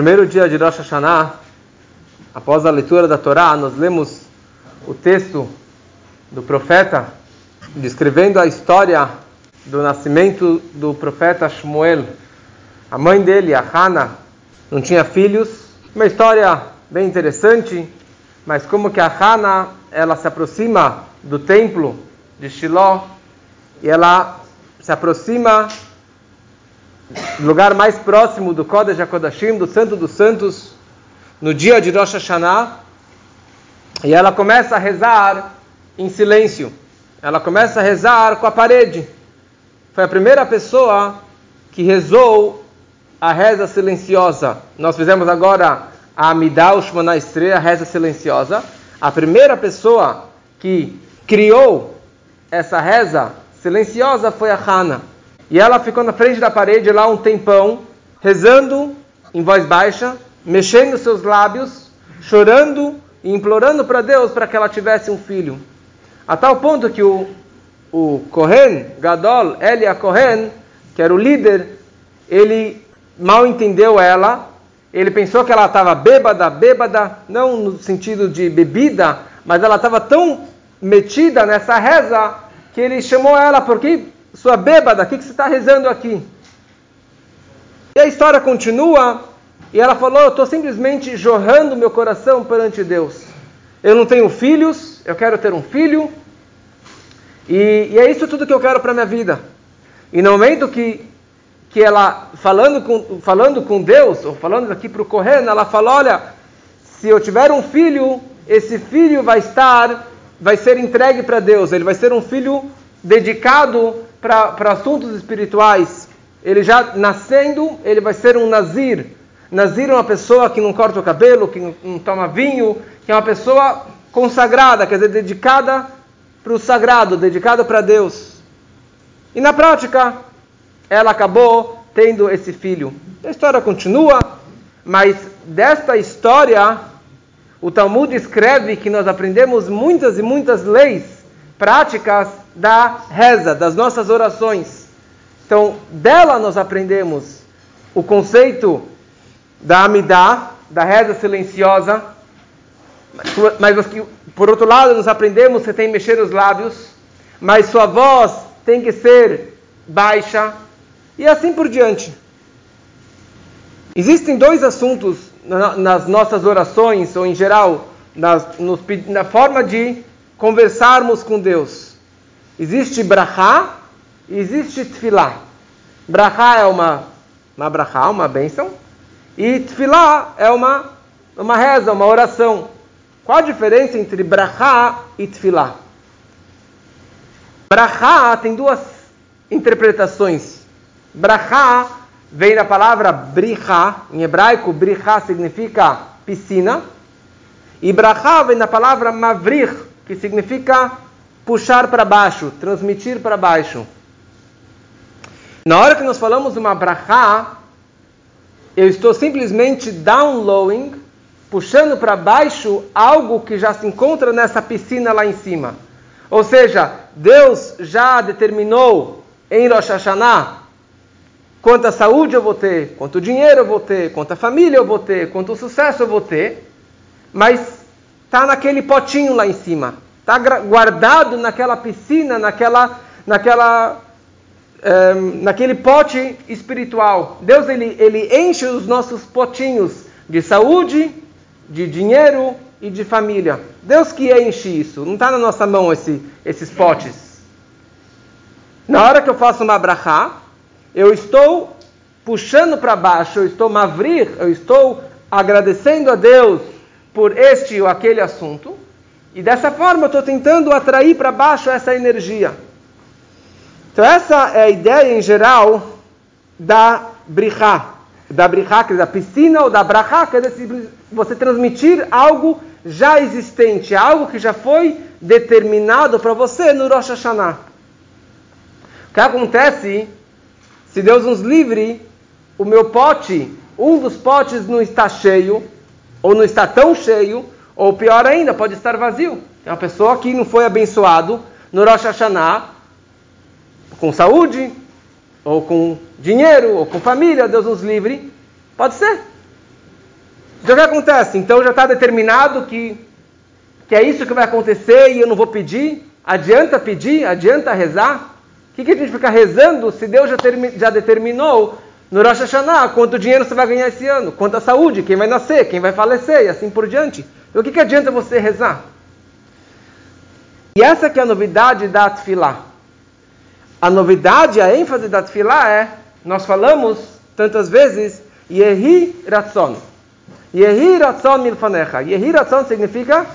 Primeiro dia de Rosh Hashanah, após a leitura da Torá, nós lemos o texto do profeta descrevendo a história do nascimento do profeta Shmuel. A mãe dele, a Hana, não tinha filhos. Uma história bem interessante, mas como que a Hana, ela se aproxima do templo de Shiloh e ela se aproxima do lugar mais próximo do Kodesh HaKodashim, do Santo dos Santos, no dia de Rosh Hashanah, e ela começa a rezar em silêncio. Ela começa a rezar com a parede. Foi a primeira pessoa que rezou a reza silenciosa. Nós fizemos agora a Amidah Ushmana Estreia, a reza silenciosa. A primeira pessoa que criou essa reza silenciosa foi a Hana. E ela ficou na frente da parede lá um tempão, rezando em voz baixa, mexendo seus lábios, chorando e implorando para Deus para que ela tivesse um filho. A tal ponto que o, o Kohen, Gadol, Elia Kohen, que era o líder, ele mal entendeu ela, ele pensou que ela estava bêbada, bêbada, não no sentido de bebida, mas ela estava tão metida nessa reza que ele chamou ela, porque sua bêbada, o que, que você está rezando aqui? E a história continua, e ela falou: Eu estou simplesmente jorrando meu coração perante Deus. Eu não tenho filhos, eu quero ter um filho, e, e é isso tudo que eu quero para minha vida. E no momento que, que ela, falando com, falando com Deus, ou falando aqui para o Correndo, ela fala: Olha, se eu tiver um filho, esse filho vai estar, vai ser entregue para Deus, ele vai ser um filho dedicado para assuntos espirituais. Ele já nascendo, ele vai ser um nazir. Nazir é uma pessoa que não corta o cabelo, que não, não toma vinho, que é uma pessoa consagrada, quer dizer, dedicada para o sagrado, dedicada para Deus. E na prática, ela acabou tendo esse filho. A história continua, mas desta história, o Talmud escreve que nós aprendemos muitas e muitas leis práticas da reza, das nossas orações. Então, dela nós aprendemos o conceito da Amidah, da reza silenciosa. Mas, por outro lado, nós aprendemos que tem que mexer os lábios, mas sua voz tem que ser baixa, e assim por diante. Existem dois assuntos nas nossas orações, ou em geral, nas, na forma de conversarmos com Deus. Existe brachá e existe tefilá. Brachá é uma, uma brachá, uma bênção, e tefilá é uma, uma reza, uma oração. Qual a diferença entre brachá e tefilá? Brachá tem duas interpretações. Brachá vem da palavra brichá, em hebraico, brichá significa piscina, e brachá vem da palavra mavrich, que significa puxar para baixo, transmitir para baixo. Na hora que nós falamos uma brachá, eu estou simplesmente downloading, puxando para baixo algo que já se encontra nessa piscina lá em cima. Ou seja, Deus já determinou em Rosh Hashanah quanta saúde eu vou ter, quanto dinheiro eu vou ter, quanta família eu vou ter, quanto sucesso eu vou ter, mas está naquele potinho lá em cima está guardado naquela piscina, naquela, naquela, é, naquele pote espiritual. Deus ele, ele enche os nossos potinhos de saúde, de dinheiro e de família. Deus que enche isso. Não está na nossa mão esse, esses potes. Na hora que eu faço uma brachá, eu estou puxando para baixo, eu estou mavrir, eu estou agradecendo a Deus por este ou aquele assunto. E dessa forma eu estou tentando atrair para baixo essa energia. Então essa é a ideia em geral da brichá. Da brichá, que é da piscina, ou da brachá, que é você transmitir algo já existente, algo que já foi determinado para você no Rosh Hashanah. O que acontece, se Deus nos livre, o meu pote, um dos potes não está cheio, ou não está tão cheio, ou pior ainda, pode estar vazio. É uma pessoa que não foi abençoado no Rosh Hashanah com saúde, ou com dinheiro, ou com família, Deus nos livre. Pode ser. Então o que acontece? Então já está determinado que, que é isso que vai acontecer e eu não vou pedir? Adianta pedir? Adianta rezar? O que, que a gente fica rezando se Deus já, termi, já determinou no Rosh Hashanah quanto dinheiro você vai ganhar esse ano? Quanta saúde? Quem vai nascer? Quem vai falecer? E assim por diante. O que, que adianta você rezar? E essa que é a novidade da Tfilah. A novidade, a ênfase da Tfilah é, nós falamos tantas vezes, Yehi Ratzon. Yehi Ratzon Milfanecha. Yehi Ratzon significa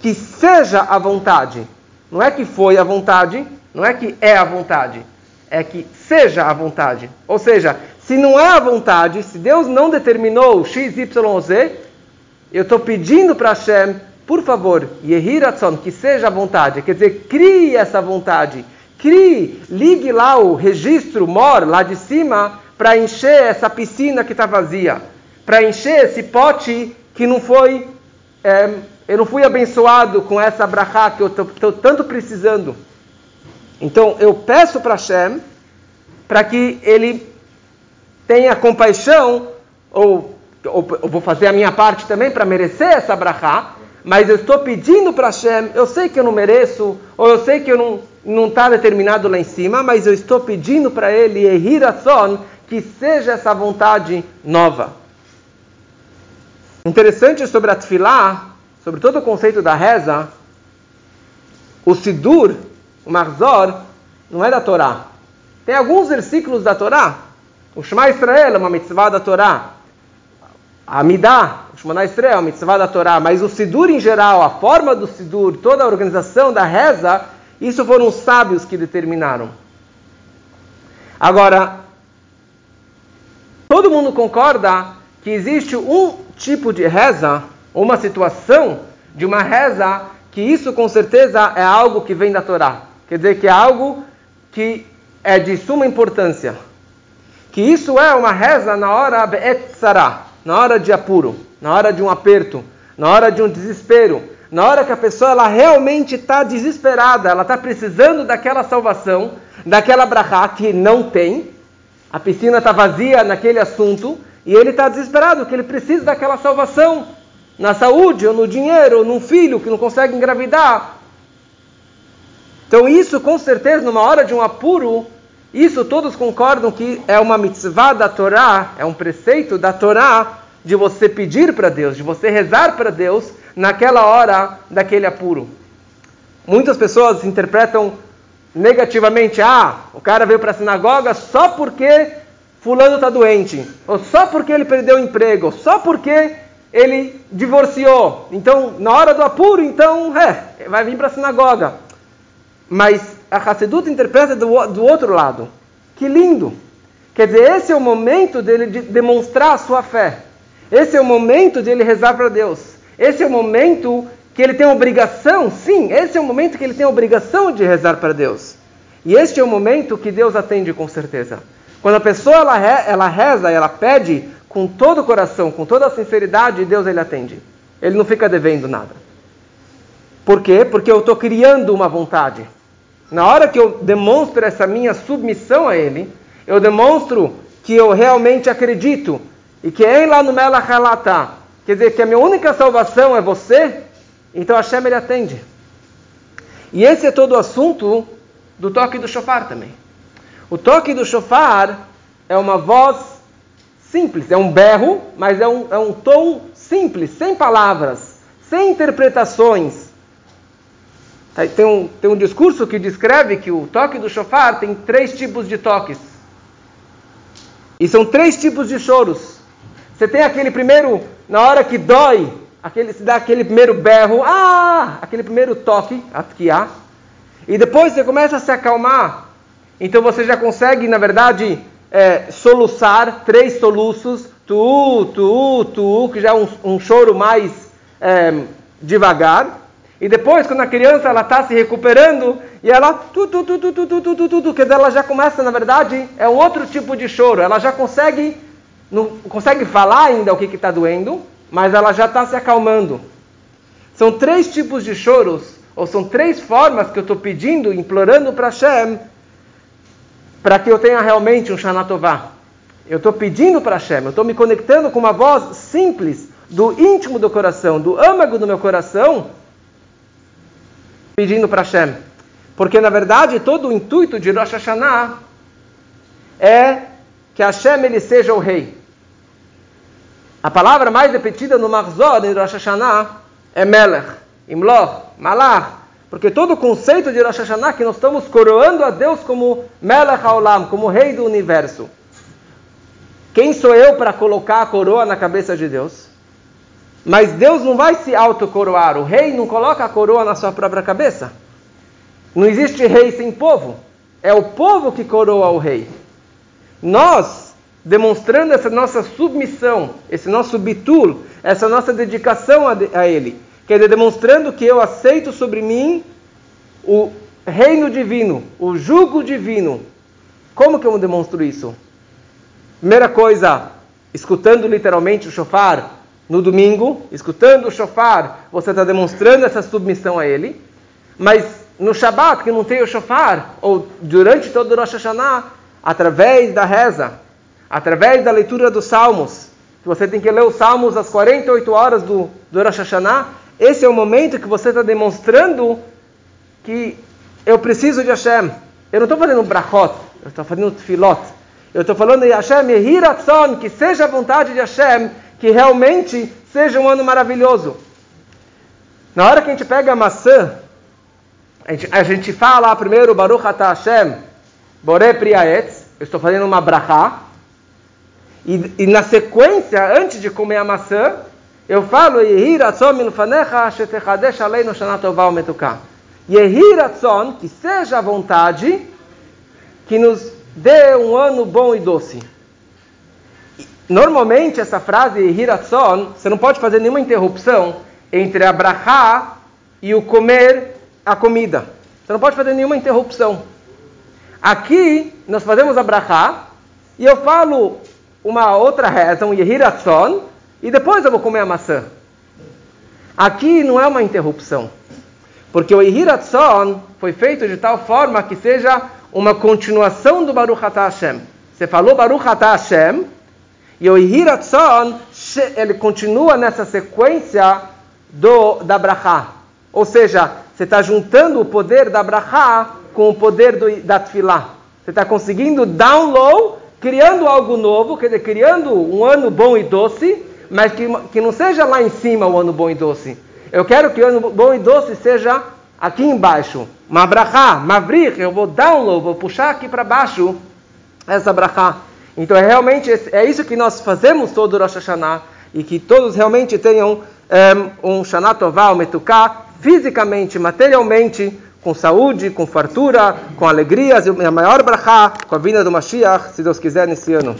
que seja a vontade. Não é que foi a vontade, não é que é a vontade. É que seja a vontade. Ou seja, se não é a vontade, se Deus não determinou X, Y, Z, eu estou pedindo para Hashem por favor, Yehiratzon, que seja a vontade, quer dizer, crie essa vontade, crie, ligue lá o registro MOR, lá de cima, para encher essa piscina que está vazia, para encher esse pote que não foi, é, eu não fui abençoado com essa brachá que eu estou tanto precisando. Então, eu peço para Hashem, para que ele tenha compaixão, ou, ou vou fazer a minha parte também para merecer essa brachá, mas eu estou pedindo para Hashem, eu sei que eu não mereço, ou eu sei que eu não não está determinado lá em cima, mas eu estou pedindo para ele, Ehirason, que seja essa vontade nova. Interessante sobre a Tfilah, sobre todo o conceito da reza, o Sidur, o Marzor, não é da Torá. Tem alguns versículos da Torá. O Shema Israel é uma mitzvah da Torá. A Midah, Shemona Estrela, a mitzvah da Torá, mas o Sidur em geral, a forma do Sidur, toda a organização da reza, isso foram os sábios que determinaram. Agora, todo mundo concorda que existe um tipo de reza, uma situação de uma reza, que isso com certeza é algo que vem da Torá. Quer dizer, que é algo que é de suma importância. Que isso é uma reza na hora Be'et Sarah, na hora de apuro na hora de um aperto, na hora de um desespero, na hora que a pessoa ela realmente está desesperada, ela está precisando daquela salvação, daquela brachá que não tem, a piscina está vazia naquele assunto e ele está desesperado, que ele precisa daquela salvação na saúde, ou no dinheiro, ou num filho que não consegue engravidar. Então isso com certeza, numa hora de um apuro, isso todos concordam que é uma mitzvah da Torá, é um preceito da Torá de você pedir para Deus, de você rezar para Deus naquela hora daquele apuro. Muitas pessoas interpretam negativamente: ah, o cara veio para a sinagoga só porque fulano está doente, ou só porque ele perdeu o emprego, ou só porque ele divorciou. Então, na hora do apuro, então, é, vai vir para a sinagoga. Mas a Hassedut interpreta do, do outro lado. Que lindo! Quer dizer, esse é o momento dele de demonstrar a sua fé. Esse é o momento de ele rezar para Deus. Esse é o momento que ele tem obrigação, sim, esse é o momento que ele tem obrigação de rezar para Deus. E este é o momento que Deus atende com certeza. Quando a pessoa ela, ela reza, ela pede com todo o coração, com toda a sinceridade, Deus ele atende. Ele não fica devendo nada. Por quê? Porque eu estou criando uma vontade. Na hora que eu demonstro essa minha submissão a Ele, eu demonstro que eu realmente acredito e que em lá no Halatá, quer dizer que a minha única salvação é você, então Hashem ele atende. E esse é todo o assunto do toque do shofar também. O toque do shofar é uma voz simples, é um berro, mas é um, é um tom simples, sem palavras, sem interpretações. Tem um, tem um discurso que descreve que o toque do shofar tem três tipos de toques. E são três tipos de choros. Você tem aquele primeiro, na hora que dói, aquele, se dá aquele primeiro berro, ah, aquele primeiro toque, atkiá, e depois você começa a se acalmar. Então você já consegue, na verdade, é, soluçar três soluços, tu, tu, tu, que já é um, um choro mais é, devagar. E depois, quando a criança ela está se recuperando e ela tu tu tu tu tu tu tu tu tu, que ela já começa, na verdade, é um outro tipo de choro. Ela já consegue não consegue falar ainda o que está doendo, mas ela já está se acalmando. São três tipos de choros, ou são três formas que eu estou pedindo, implorando para Hashem, para que eu tenha realmente um Shanatová. Eu estou pedindo para Hashem, eu estou me conectando com uma voz simples, do íntimo do coração, do âmago do meu coração, pedindo para Hashem. Porque, na verdade, todo o intuito de Rosh Hashanah é que Hashem ele seja o rei. A palavra mais repetida no Marzor, em Rosh Hashanah, é Melech, Imloch, Malach. Porque todo o conceito de Rosh Hashanah é que nós estamos coroando a Deus como Melech Haolam, como rei do universo. Quem sou eu para colocar a coroa na cabeça de Deus? Mas Deus não vai se autocoroar. O rei não coloca a coroa na sua própria cabeça. Não existe rei sem povo. É o povo que coroa o rei. Nós, demonstrando essa nossa submissão, esse nosso bitul, essa nossa dedicação a, a ele, quer dizer, demonstrando que eu aceito sobre mim o reino divino, o jugo divino. Como que eu demonstro isso? Primeira coisa, escutando literalmente o shofar, no domingo, escutando o shofar, você está demonstrando essa submissão a ele. Mas no Shabat, que não tem o shofar, ou durante todo o Rosh Hashanah, através da reza, através da leitura dos salmos, que você tem que ler os salmos às 48 horas do, do Rosh Hashanah, esse é o momento que você está demonstrando que eu preciso de Hashem. Eu não estou fazendo brachot, eu estou fazendo tfilot. Eu estou falando de Hashem, que seja a vontade de Hashem que realmente seja um ano maravilhoso. Na hora que a gente pega a maçã, a gente, a gente fala primeiro Baruch Ata Hashem, Bore Priaetz, eu estou fazendo uma brachá, e, e, na sequência, antes de comer a maçã, eu falo Yehi Ratzon milfanecha shetechadesh aleinu shana tovah umetuká. Yehi Ratzon, que seja a vontade, que nos dê um ano bom e doce. Normalmente essa frase hiratson, você não pode fazer nenhuma interrupção entre a brachá e o comer a comida. Você não pode fazer nenhuma interrupção. Aqui nós fazemos a brachá e eu falo uma outra reza, um yehiratson, e depois eu vou comer a maçã. Aqui não é uma interrupção. Porque o yehiratson foi feito de tal forma que seja uma continuação do Baruch Atah Hashem. Você falou Baruch Atah Hashem, e o Hiratzon, ele continua nessa sequência do, da Brachá. Ou seja, você está juntando o poder da Brachá com o poder do, da Tfilá. Você está conseguindo download, criando algo novo, quer dizer, criando um ano bom e doce, mas que, que não seja lá em cima o ano bom e doce. Eu quero que o ano bom e doce seja aqui embaixo. Uma brachá, mavrich, eu vou download, vou puxar aqui para baixo essa brachá. Então é realmente é isso que nós fazemos todo o Rosh Hashanah e que todos realmente tenham um, um Shana Tová, um Metuká, fisicamente, materialmente, com saúde, com fartura, com alegrias e a maior brachá com a vinda do Mashiach, se Deus quiser, nesse ano.